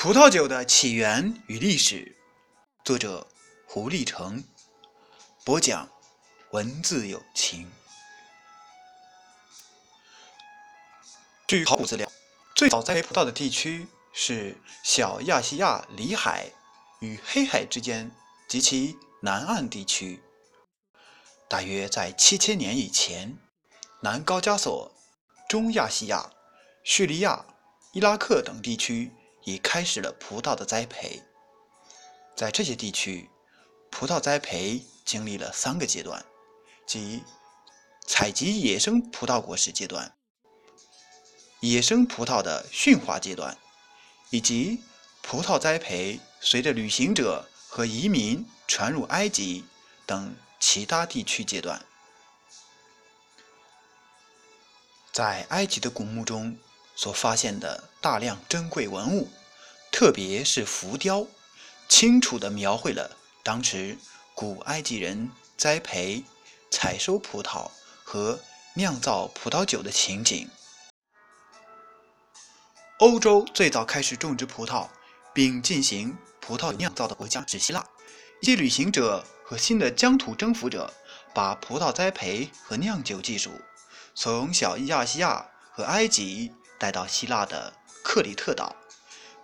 葡萄酒的起源与历史，作者胡立成，播讲文字有情。据考古资料，最早栽培葡萄的地区是小亚细亚里海与黑海之间及其南岸地区。大约在七千年以前，南高加索、中亚细亚、叙利亚、伊拉克等地区。已开始了葡萄的栽培。在这些地区，葡萄栽培经历了三个阶段，即采集野生葡萄果实阶段、野生葡萄的驯化阶段，以及葡萄栽培随着旅行者和移民传入埃及等其他地区阶段。在埃及的古墓中所发现的大量珍贵文物。特别是浮雕，清楚地描绘了当时古埃及人栽培、采收葡萄和酿造葡萄酒的情景。欧洲最早开始种植葡萄并进行葡萄酿造的国家是希腊。一些旅行者和新的疆土征服者把葡萄栽培和酿酒技术从小亚细亚和埃及带到希腊的克里特岛。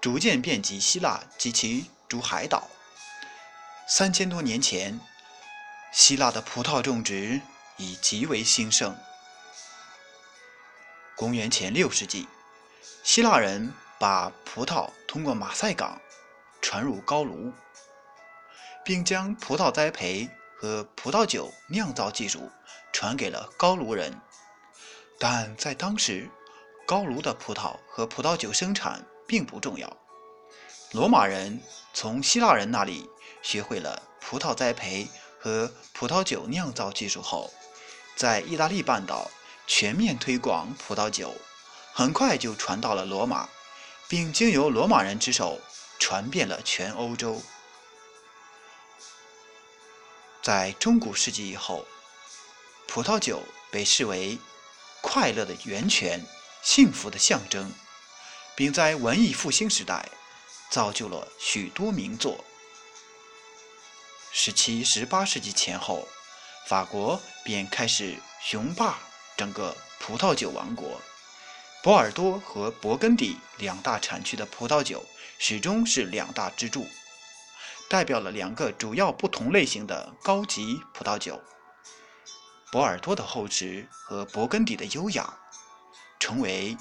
逐渐遍及希腊及其诸海岛。三千多年前，希腊的葡萄种植已极为兴盛。公元前六世纪，希腊人把葡萄通过马赛港传入高卢，并将葡萄栽培和葡萄酒酿造技术传给了高卢人。但在当时，高卢的葡萄和葡萄酒生产。并不重要。罗马人从希腊人那里学会了葡萄栽培和葡萄酒酿造技术后，在意大利半岛全面推广葡萄酒，很快就传到了罗马，并经由罗马人之手传遍了全欧洲。在中古世纪以后，葡萄酒被视为快乐的源泉、幸福的象征。并在文艺复兴时代造就了许多名作。十七、十八世纪前后，法国便开始雄霸整个葡萄酒王国。波尔多和勃艮第两大产区的葡萄酒始终是两大支柱，代表了两个主要不同类型的高级葡萄酒：波尔多的厚实和勃艮第的优雅，成为。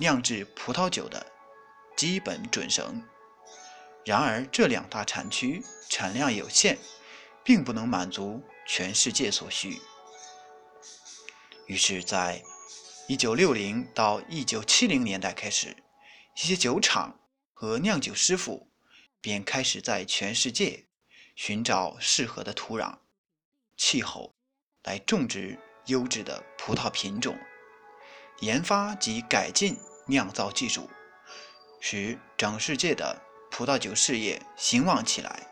酿制葡萄酒的基本准绳。然而，这两大产区产量有限，并不能满足全世界所需。于是，在1960到1970年代开始，一些酒厂和酿酒师傅便开始在全世界寻找适合的土壤、气候，来种植优质的葡萄品种，研发及改进。酿造技术使整世界的葡萄酒事业兴旺起来。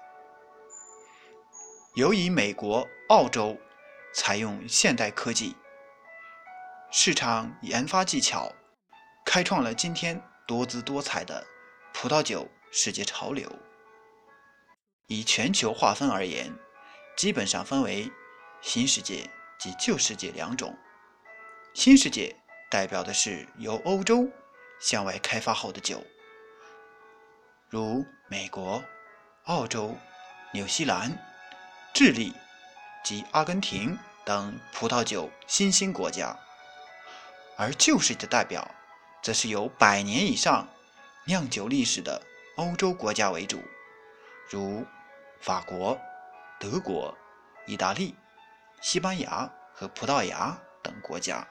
由于美国、澳洲采用现代科技、市场研发技巧，开创了今天多姿多彩的葡萄酒世界潮流。以全球划分而言，基本上分为新世界及旧世界两种。新世界代表的是由欧洲。向外开发后的酒，如美国、澳洲、纽西兰、智利及阿根廷等葡萄酒新兴国家；而旧世的代表，则是有百年以上酿酒历史的欧洲国家为主，如法国、德国、意大利、西班牙和葡萄牙等国家。